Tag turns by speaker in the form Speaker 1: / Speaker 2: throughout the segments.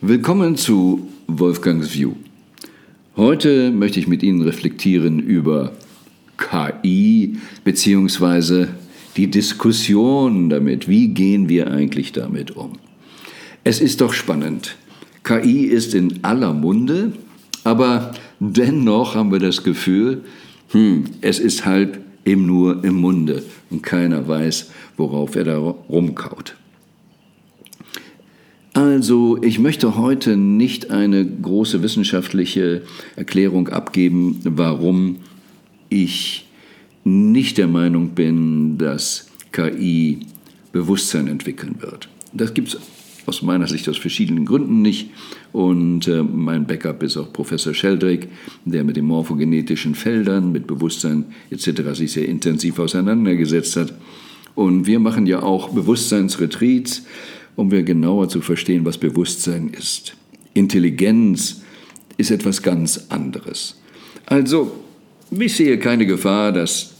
Speaker 1: Willkommen zu Wolfgangs View. Heute möchte ich mit Ihnen reflektieren über KI bzw. die Diskussion damit. Wie gehen wir eigentlich damit um? Es ist doch spannend. KI ist in aller Munde, aber dennoch haben wir das Gefühl, hm, es ist halb eben nur im Munde und keiner weiß, worauf er da rumkaut. Also, ich möchte heute nicht eine große wissenschaftliche Erklärung abgeben, warum ich nicht der Meinung bin, dass KI Bewusstsein entwickeln wird. Das gibt es aus meiner Sicht aus verschiedenen Gründen nicht. Und äh, mein Backup ist auch Professor Sheldrake, der mit den morphogenetischen Feldern, mit Bewusstsein etc. sich sehr intensiv auseinandergesetzt hat. Und wir machen ja auch Bewusstseinsretreats um wir genauer zu verstehen, was Bewusstsein ist. Intelligenz ist etwas ganz anderes. Also, ich sehe keine Gefahr, dass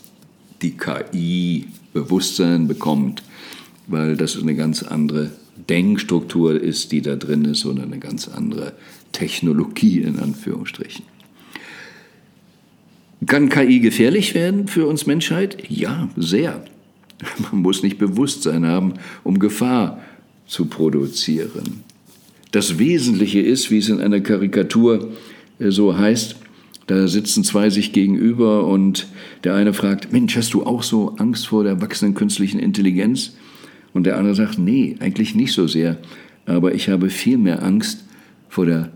Speaker 1: die KI Bewusstsein bekommt, weil das eine ganz andere Denkstruktur ist, die da drin ist, und eine ganz andere Technologie in Anführungsstrichen. Kann KI gefährlich werden für uns Menschheit? Ja, sehr. Man muss nicht Bewusstsein haben, um Gefahr zu produzieren. Das Wesentliche ist, wie es in einer Karikatur äh, so heißt, da sitzen zwei sich gegenüber und der eine fragt, Mensch, hast du auch so Angst vor der wachsenden künstlichen Intelligenz? Und der andere sagt, nee, eigentlich nicht so sehr, aber ich habe viel mehr Angst vor der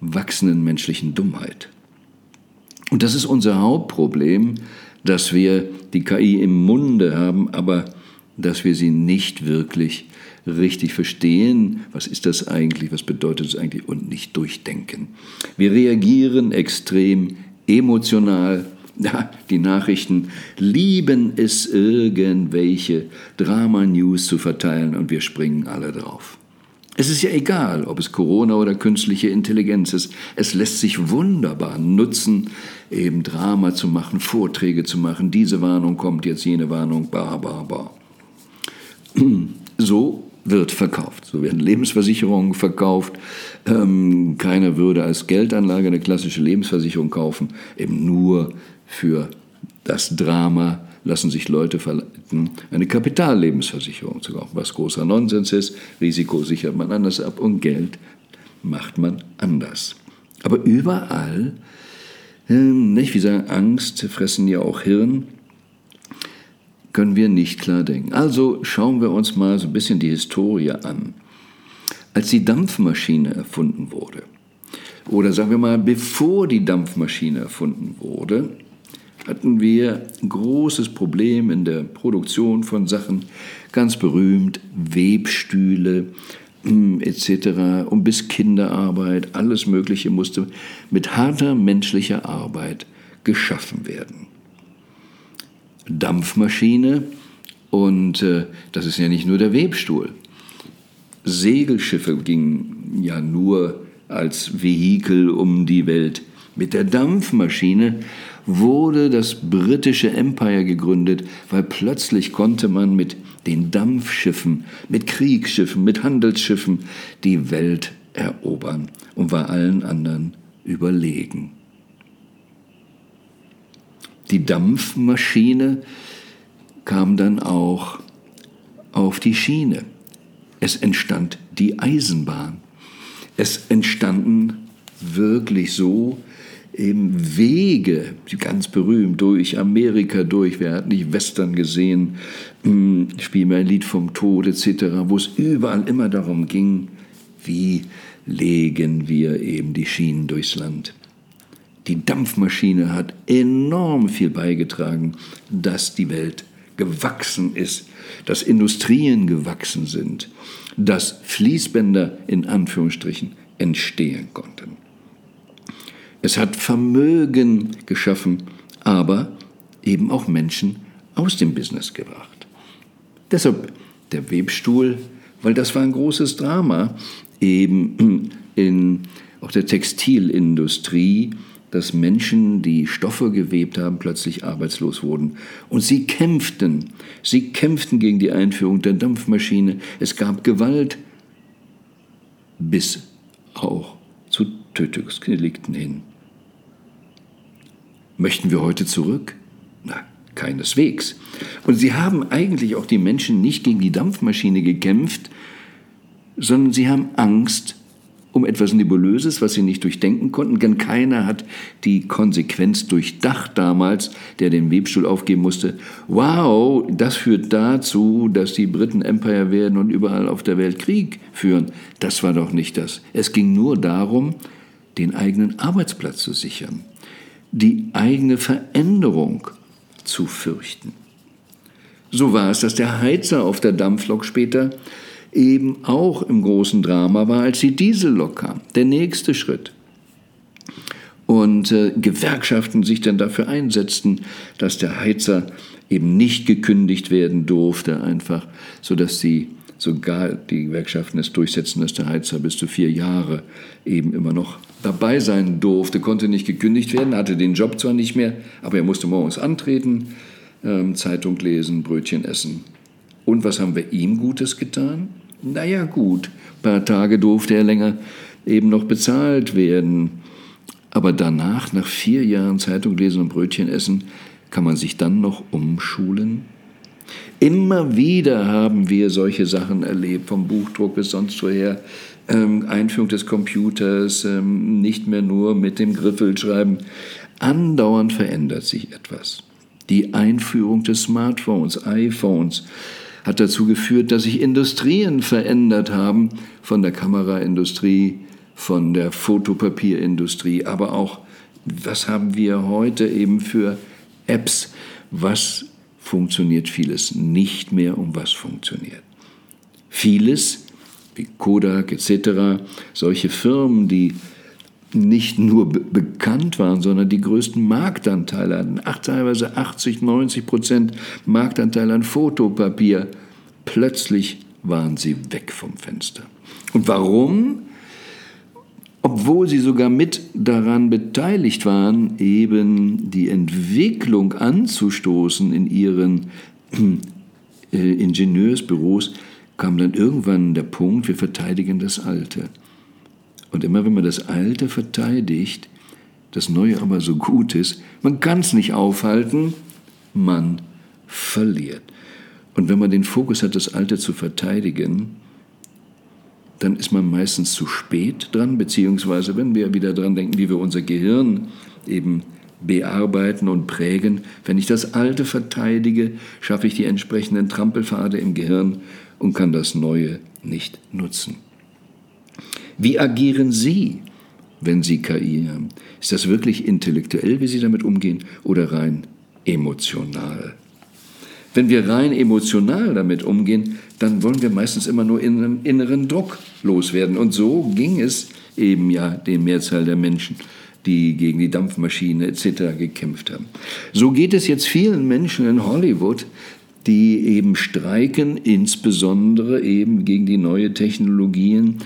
Speaker 1: wachsenden menschlichen Dummheit. Und das ist unser Hauptproblem, dass wir die KI im Munde haben, aber dass wir sie nicht wirklich richtig verstehen, was ist das eigentlich, was bedeutet es eigentlich und nicht durchdenken. Wir reagieren extrem emotional. Ja, die Nachrichten lieben es, irgendwelche Drama-News zu verteilen und wir springen alle drauf. Es ist ja egal, ob es Corona oder künstliche Intelligenz ist. Es lässt sich wunderbar nutzen, eben Drama zu machen, Vorträge zu machen. Diese Warnung kommt jetzt, jene Warnung, ba, ba, ba. So wird verkauft. So werden Lebensversicherungen verkauft. Ähm, keiner würde als Geldanlage eine klassische Lebensversicherung kaufen, eben nur für das Drama lassen sich Leute verleiten, eine Kapitallebensversicherung zu kaufen, was großer Nonsens ist. Risiko sichert man anders ab und Geld macht man anders. Aber überall, äh, nicht, wie sagen, Angst fressen ja auch Hirn können wir nicht klar denken. Also schauen wir uns mal so ein bisschen die Historie an. Als die Dampfmaschine erfunden wurde, oder sagen wir mal, bevor die Dampfmaschine erfunden wurde, hatten wir ein großes Problem in der Produktion von Sachen, ganz berühmt, Webstühle hm, etc. und bis Kinderarbeit, alles Mögliche musste mit harter menschlicher Arbeit geschaffen werden. Dampfmaschine und äh, das ist ja nicht nur der Webstuhl. Segelschiffe gingen ja nur als Vehikel um die Welt. Mit der Dampfmaschine wurde das britische Empire gegründet, weil plötzlich konnte man mit den Dampfschiffen, mit Kriegsschiffen, mit Handelsschiffen die Welt erobern und war allen anderen überlegen. Die Dampfmaschine kam dann auch auf die Schiene. Es entstand die Eisenbahn. Es entstanden wirklich so eben Wege, ganz berühmt, durch Amerika durch. Wer hat nicht Western gesehen? Hm, Spiel mir ein Lied vom Tod etc., wo es überall immer darum ging, wie legen wir eben die Schienen durchs Land. Die Dampfmaschine hat enorm viel beigetragen, dass die Welt gewachsen ist, dass Industrien gewachsen sind, dass Fließbänder in Anführungsstrichen entstehen konnten. Es hat Vermögen geschaffen, aber eben auch Menschen aus dem Business gebracht. Deshalb der Webstuhl, weil das war ein großes Drama, eben in auch der Textilindustrie, dass Menschen, die Stoffe gewebt haben, plötzlich arbeitslos wurden. Und sie kämpften. Sie kämpften gegen die Einführung der Dampfmaschine. Es gab Gewalt bis auch zu Tötungsdelikten hin. Möchten wir heute zurück? Na, keineswegs. Und sie haben eigentlich auch die Menschen nicht gegen die Dampfmaschine gekämpft, sondern sie haben Angst um etwas Nebulöses, was sie nicht durchdenken konnten, denn keiner hat die Konsequenz durchdacht damals, der den Webstuhl aufgeben musste. Wow, das führt dazu, dass die Briten Empire werden und überall auf der Welt Krieg führen. Das war doch nicht das. Es ging nur darum, den eigenen Arbeitsplatz zu sichern, die eigene Veränderung zu fürchten. So war es, dass der Heizer auf der Dampflok später eben auch im großen Drama war, als die Diesellok kam. Der nächste Schritt. Und äh, Gewerkschaften sich dann dafür einsetzten, dass der Heizer eben nicht gekündigt werden durfte, einfach, sodass sie sogar die Gewerkschaften es durchsetzen, dass der Heizer bis zu vier Jahre eben immer noch dabei sein durfte, konnte nicht gekündigt werden, hatte den Job zwar nicht mehr, aber er musste morgens antreten, ähm, Zeitung lesen, Brötchen essen. Und was haben wir ihm Gutes getan? naja gut, ein paar Tage durfte er länger eben noch bezahlt werden. Aber danach, nach vier Jahren Zeitung lesen und Brötchen essen, kann man sich dann noch umschulen? Immer wieder haben wir solche Sachen erlebt, vom Buchdruck bis sonst woher. Ähm, Einführung des Computers, ähm, nicht mehr nur mit dem Griffel schreiben. Andauernd verändert sich etwas. Die Einführung des Smartphones, iPhones, hat dazu geführt, dass sich Industrien verändert haben, von der Kameraindustrie, von der Fotopapierindustrie, aber auch, was haben wir heute eben für Apps, was funktioniert vieles nicht mehr und was funktioniert. Vieles, wie Kodak etc., solche Firmen, die nicht nur bekannt waren, sondern die größten Marktanteile hatten. Ach, teilweise 80, 90 Prozent Marktanteil an Fotopapier. Plötzlich waren sie weg vom Fenster. Und warum? Obwohl sie sogar mit daran beteiligt waren, eben die Entwicklung anzustoßen in ihren äh, Ingenieursbüros, kam dann irgendwann der Punkt, wir verteidigen das Alte. Und immer wenn man das Alte verteidigt, das Neue aber so gut ist, man kann es nicht aufhalten, man verliert. Und wenn man den Fokus hat, das Alte zu verteidigen, dann ist man meistens zu spät dran, beziehungsweise wenn wir wieder dran denken, wie wir unser Gehirn eben bearbeiten und prägen. Wenn ich das Alte verteidige, schaffe ich die entsprechenden Trampelpfade im Gehirn und kann das Neue nicht nutzen. Wie agieren Sie, wenn Sie KI haben? Ist das wirklich intellektuell, wie Sie damit umgehen, oder rein emotional? Wenn wir rein emotional damit umgehen, dann wollen wir meistens immer nur in einem inneren Druck loswerden. Und so ging es eben ja den Mehrzahl der Menschen, die gegen die Dampfmaschine etc. gekämpft haben. So geht es jetzt vielen Menschen in Hollywood, die eben streiken, insbesondere eben gegen die neue Technologien,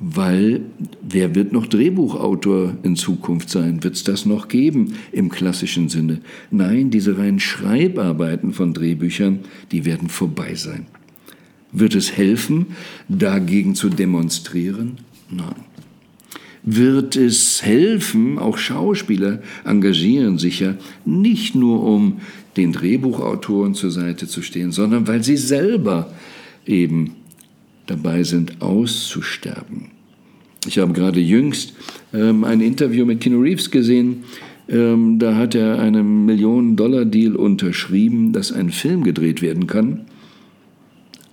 Speaker 1: weil wer wird noch Drehbuchautor in Zukunft sein? Wird es das noch geben im klassischen Sinne? Nein, diese reinen Schreibarbeiten von Drehbüchern, die werden vorbei sein. Wird es helfen, dagegen zu demonstrieren? Nein. Wird es helfen, auch Schauspieler engagieren sich ja nicht nur, um den Drehbuchautoren zur Seite zu stehen, sondern weil sie selber eben dabei sind, auszusterben. Ich habe gerade jüngst ähm, ein Interview mit Keanu Reeves gesehen. Ähm, da hat er einen Millionen-Dollar-Deal unterschrieben, dass ein Film gedreht werden kann.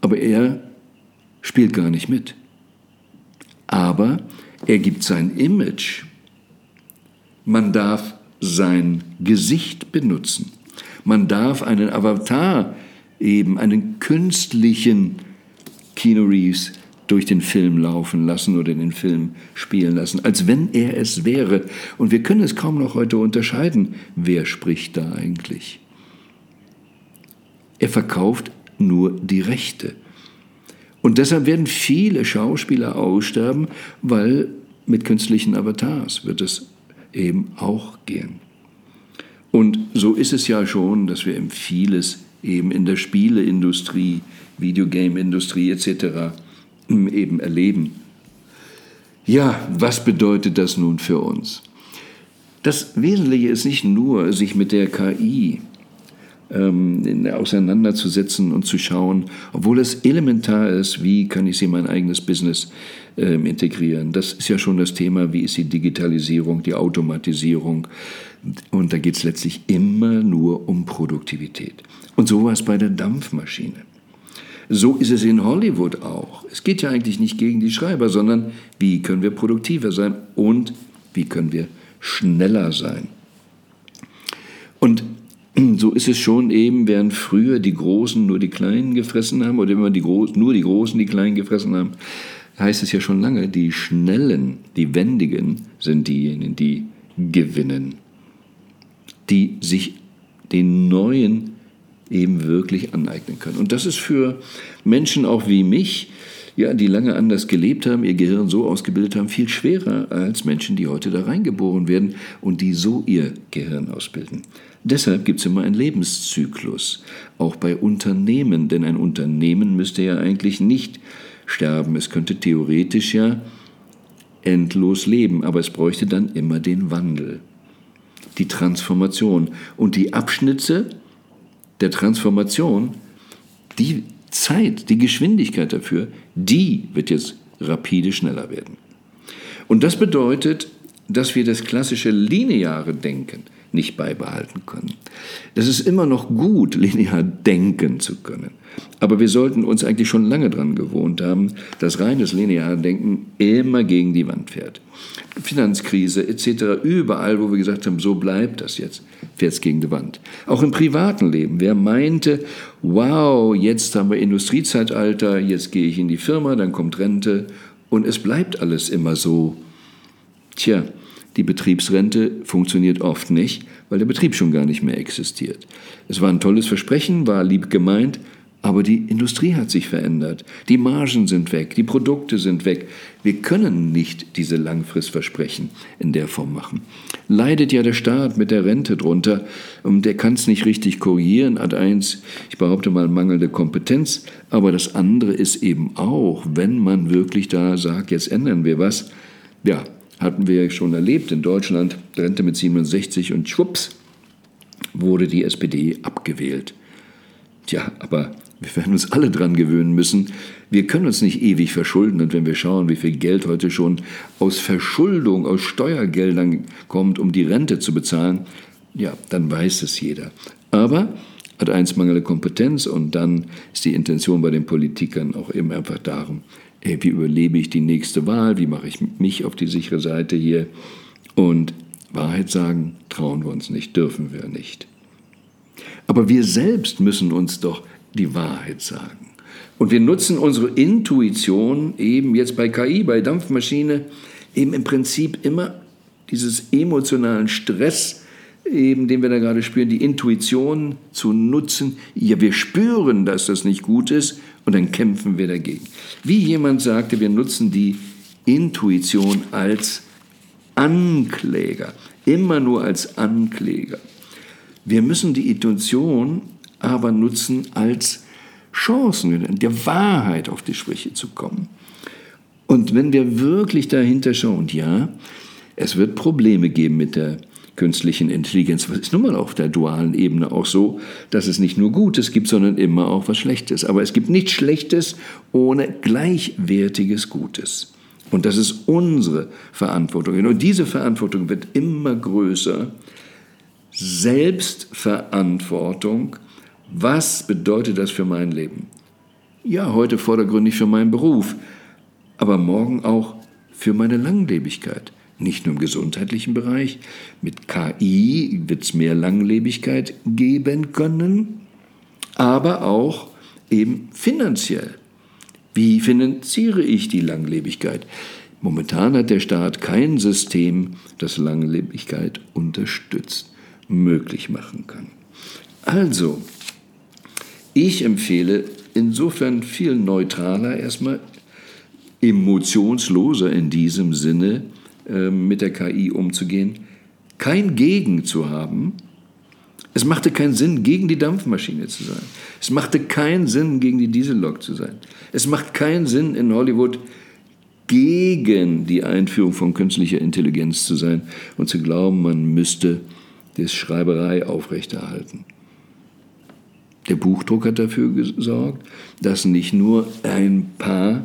Speaker 1: Aber er spielt gar nicht mit. Aber er gibt sein Image. Man darf sein Gesicht benutzen. Man darf einen Avatar, eben einen künstlichen Keanu Reeves durch den Film laufen lassen oder den Film spielen lassen, als wenn er es wäre. Und wir können es kaum noch heute unterscheiden, wer spricht da eigentlich. Er verkauft nur die Rechte. Und deshalb werden viele Schauspieler aussterben, weil mit künstlichen Avatars wird es eben auch gehen. Und so ist es ja schon, dass wir im vieles eben in der Spieleindustrie Videogame-Industrie etc. eben erleben. Ja, was bedeutet das nun für uns? Das Wesentliche ist nicht nur, sich mit der KI ähm, auseinanderzusetzen und zu schauen, obwohl es elementar ist, wie kann ich sie in mein eigenes Business ähm, integrieren. Das ist ja schon das Thema, wie ist die Digitalisierung, die Automatisierung. Und da geht es letztlich immer nur um Produktivität. Und so war es bei der Dampfmaschine. So ist es in Hollywood auch. Es geht ja eigentlich nicht gegen die Schreiber, sondern wie können wir produktiver sein und wie können wir schneller sein. Und so ist es schon eben, während früher die Großen nur die Kleinen gefressen haben oder immer die nur die Großen die Kleinen gefressen haben, heißt es ja schon lange, die Schnellen, die Wendigen sind diejenigen, die gewinnen, die sich den Neuen eben wirklich aneignen können. Und das ist für Menschen auch wie mich, ja, die lange anders gelebt haben, ihr Gehirn so ausgebildet haben, viel schwerer als Menschen, die heute da reingeboren werden und die so ihr Gehirn ausbilden. Deshalb gibt es immer einen Lebenszyklus, auch bei Unternehmen, denn ein Unternehmen müsste ja eigentlich nicht sterben. Es könnte theoretisch ja endlos leben, aber es bräuchte dann immer den Wandel, die Transformation. Und die Abschnitte der Transformation, die Zeit, die Geschwindigkeit dafür, die wird jetzt rapide schneller werden. Und das bedeutet, dass wir das klassische lineare Denken nicht beibehalten können. Es ist immer noch gut, linear denken zu können. Aber wir sollten uns eigentlich schon lange daran gewohnt haben, dass reines lineare Denken immer gegen die Wand fährt. Finanzkrise etc., überall, wo wir gesagt haben, so bleibt das jetzt, fährt es gegen die Wand. Auch im privaten Leben. Wer meinte, wow, jetzt haben wir Industriezeitalter, jetzt gehe ich in die Firma, dann kommt Rente und es bleibt alles immer so. Tja, die Betriebsrente funktioniert oft nicht, weil der Betrieb schon gar nicht mehr existiert. Es war ein tolles Versprechen, war lieb gemeint, aber die Industrie hat sich verändert. Die Margen sind weg, die Produkte sind weg. Wir können nicht diese Langfristversprechen in der Form machen. Leidet ja der Staat mit der Rente drunter und der kann es nicht richtig korrigieren. Ad eins, ich behaupte mal, mangelnde Kompetenz. Aber das andere ist eben auch, wenn man wirklich da sagt, jetzt ändern wir was, ja, hatten wir schon erlebt in Deutschland, Rente mit 67 und schwupps wurde die SPD abgewählt. Tja, aber wir werden uns alle dran gewöhnen müssen. Wir können uns nicht ewig verschulden. Und wenn wir schauen, wie viel Geld heute schon aus Verschuldung, aus Steuergeldern kommt, um die Rente zu bezahlen, ja, dann weiß es jeder. Aber hat eins mangelnde Kompetenz und dann ist die Intention bei den Politikern auch eben einfach darum, ey, wie überlebe ich die nächste Wahl, wie mache ich mich auf die sichere Seite hier. Und Wahrheit sagen, trauen wir uns nicht, dürfen wir nicht. Aber wir selbst müssen uns doch die Wahrheit sagen. Und wir nutzen unsere Intuition eben jetzt bei KI, bei Dampfmaschine, eben im Prinzip immer dieses emotionalen Stress, eben den wir da gerade spüren, die Intuition zu nutzen. Ja, wir spüren, dass das nicht gut ist und dann kämpfen wir dagegen. Wie jemand sagte, wir nutzen die Intuition als Ankläger, immer nur als Ankläger. Wir müssen die Intuition aber nutzen als Chancen, der Wahrheit auf die Sprüche zu kommen. Und wenn wir wirklich dahinter schauen, ja, es wird Probleme geben mit der künstlichen Intelligenz. Das ist nun mal auf der dualen Ebene auch so, dass es nicht nur Gutes gibt, sondern immer auch was Schlechtes. Aber es gibt nichts Schlechtes ohne gleichwertiges Gutes. Und das ist unsere Verantwortung. Und diese Verantwortung wird immer größer. Selbstverantwortung. Was bedeutet das für mein Leben? Ja, heute vordergründig für meinen Beruf, aber morgen auch für meine Langlebigkeit nicht nur im gesundheitlichen Bereich. Mit KI wird es mehr Langlebigkeit geben können, aber auch eben finanziell. Wie finanziere ich die Langlebigkeit? Momentan hat der Staat kein System, das Langlebigkeit unterstützt, möglich machen kann. Also, ich empfehle insofern viel neutraler, erstmal emotionsloser in diesem Sinne, mit der KI umzugehen, kein Gegen zu haben. Es machte keinen Sinn, gegen die Dampfmaschine zu sein. Es machte keinen Sinn, gegen die Diesellok zu sein. Es macht keinen Sinn, in Hollywood gegen die Einführung von künstlicher Intelligenz zu sein und zu glauben, man müsste die Schreiberei aufrechterhalten. Der Buchdruck hat dafür gesorgt, dass nicht nur ein paar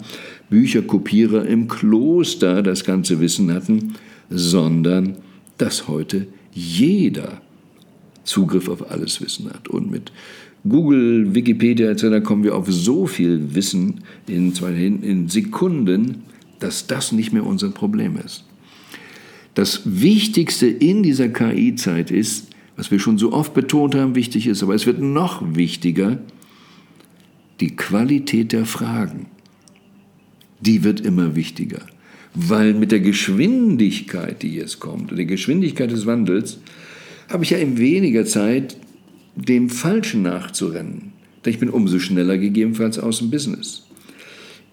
Speaker 1: Bücherkopierer im Kloster das ganze Wissen hatten, sondern dass heute jeder Zugriff auf alles Wissen hat. Und mit Google, Wikipedia etc. kommen wir auf so viel Wissen in, in Sekunden, dass das nicht mehr unser Problem ist. Das Wichtigste in dieser KI-Zeit ist, was wir schon so oft betont haben, wichtig ist, aber es wird noch wichtiger, die Qualität der Fragen. Die wird immer wichtiger, weil mit der Geschwindigkeit, die jetzt kommt, der Geschwindigkeit des Wandels, habe ich ja in weniger Zeit dem Falschen nachzurennen. Denn ich bin umso schneller gegebenenfalls aus dem Business.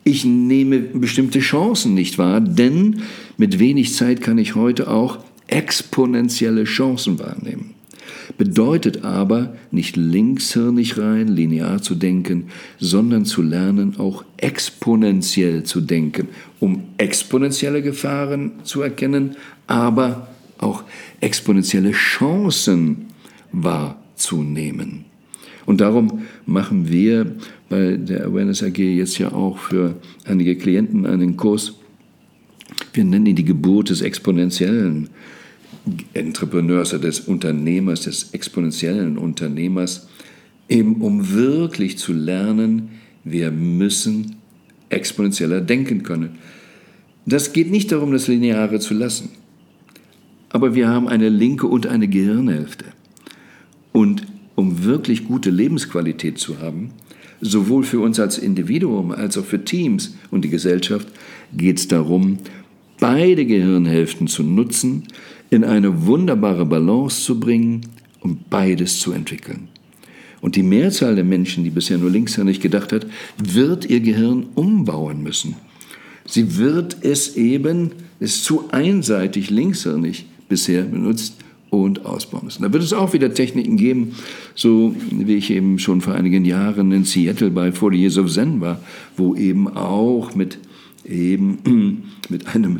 Speaker 1: Ich nehme bestimmte Chancen nicht wahr, denn mit wenig Zeit kann ich heute auch exponentielle Chancen wahrnehmen. Bedeutet aber, nicht linkshirnig rein, linear zu denken, sondern zu lernen, auch exponentiell zu denken, um exponentielle Gefahren zu erkennen, aber auch exponentielle Chancen wahrzunehmen. Und darum machen wir bei der Awareness AG jetzt ja auch für einige Klienten einen Kurs. Wir nennen ihn die Geburt des exponentiellen Entrepreneurs, des Unternehmers, des exponentiellen Unternehmers, eben um wirklich zu lernen, wir müssen exponentieller denken können. Das geht nicht darum, das Lineare zu lassen. Aber wir haben eine linke und eine Gehirnhälfte. Und um wirklich gute Lebensqualität zu haben, sowohl für uns als Individuum als auch für Teams und die Gesellschaft, geht es darum, beide Gehirnhälften zu nutzen, in eine wunderbare Balance zu bringen und beides zu entwickeln. Und die Mehrzahl der Menschen, die bisher nur linkshändig gedacht hat, wird ihr Gehirn umbauen müssen. Sie wird es eben, ist zu einseitig linkshändig bisher benutzt und ausbauen müssen. Da wird es auch wieder Techniken geben, so wie ich eben schon vor einigen Jahren in Seattle bei 40 Years of Zen war, wo eben auch mit eben mit einem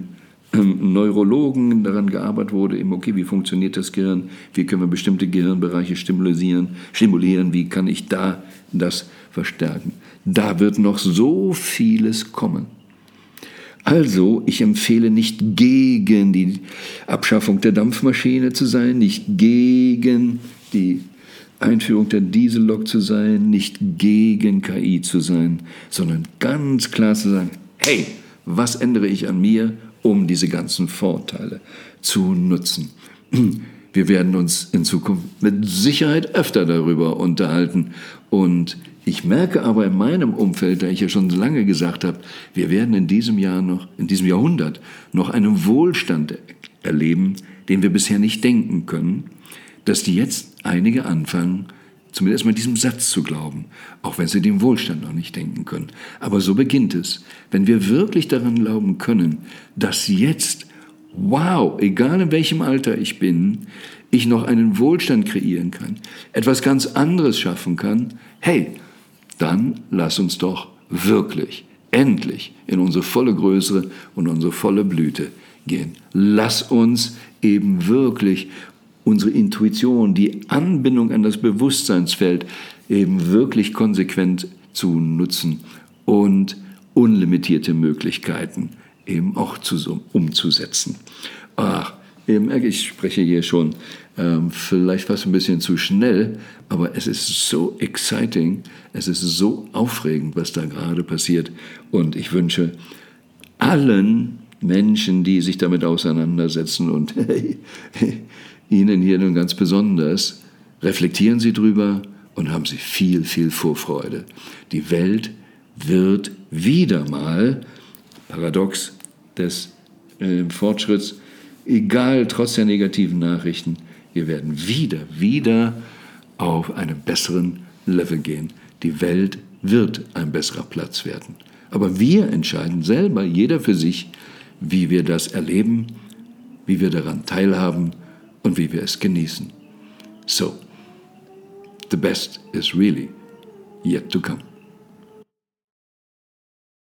Speaker 1: Neurologen daran gearbeitet wurde, eben, okay, wie funktioniert das Gehirn, wie können wir bestimmte Gehirnbereiche stimulieren, stimulieren, wie kann ich da das verstärken. Da wird noch so vieles kommen. Also, ich empfehle nicht gegen die Abschaffung der Dampfmaschine zu sein, nicht gegen die Einführung der Diesellok zu sein, nicht gegen KI zu sein, sondern ganz klar zu sagen, hey, was ändere ich an mir, um diese ganzen Vorteile zu nutzen? Wir werden uns in Zukunft mit Sicherheit öfter darüber unterhalten und ich merke aber in meinem Umfeld, da ich ja schon lange gesagt habe, wir werden in diesem Jahr noch, in diesem Jahrhundert noch einen Wohlstand erleben, den wir bisher nicht denken können, dass die jetzt einige anfangen, zumindest mal diesem Satz zu glauben, auch wenn sie den Wohlstand noch nicht denken können. Aber so beginnt es. Wenn wir wirklich daran glauben können, dass jetzt, wow, egal in welchem Alter ich bin, ich noch einen Wohlstand kreieren kann, etwas ganz anderes schaffen kann, hey, dann lass uns doch wirklich, endlich in unsere volle Größe und unsere volle Blüte gehen. Lass uns eben wirklich unsere Intuition, die Anbindung an das Bewusstseinsfeld eben wirklich konsequent zu nutzen und unlimitierte Möglichkeiten eben auch zu, umzusetzen. Ach, ich spreche hier schon ähm, vielleicht fast ein bisschen zu schnell, aber es ist so exciting, es ist so aufregend, was da gerade passiert. Und ich wünsche allen Menschen, die sich damit auseinandersetzen und Ihnen hier nun ganz besonders, reflektieren Sie drüber und haben Sie viel, viel Vorfreude. Die Welt wird wieder mal, paradox des äh, Fortschritts, egal trotz der negativen Nachrichten, wir werden wieder, wieder auf einen besseren Level gehen. Die Welt wird ein besserer Platz werden. Aber wir entscheiden selber, jeder für sich, wie wir das erleben, wie wir daran teilhaben und wie wir es genießen. So, the best is really yet to come.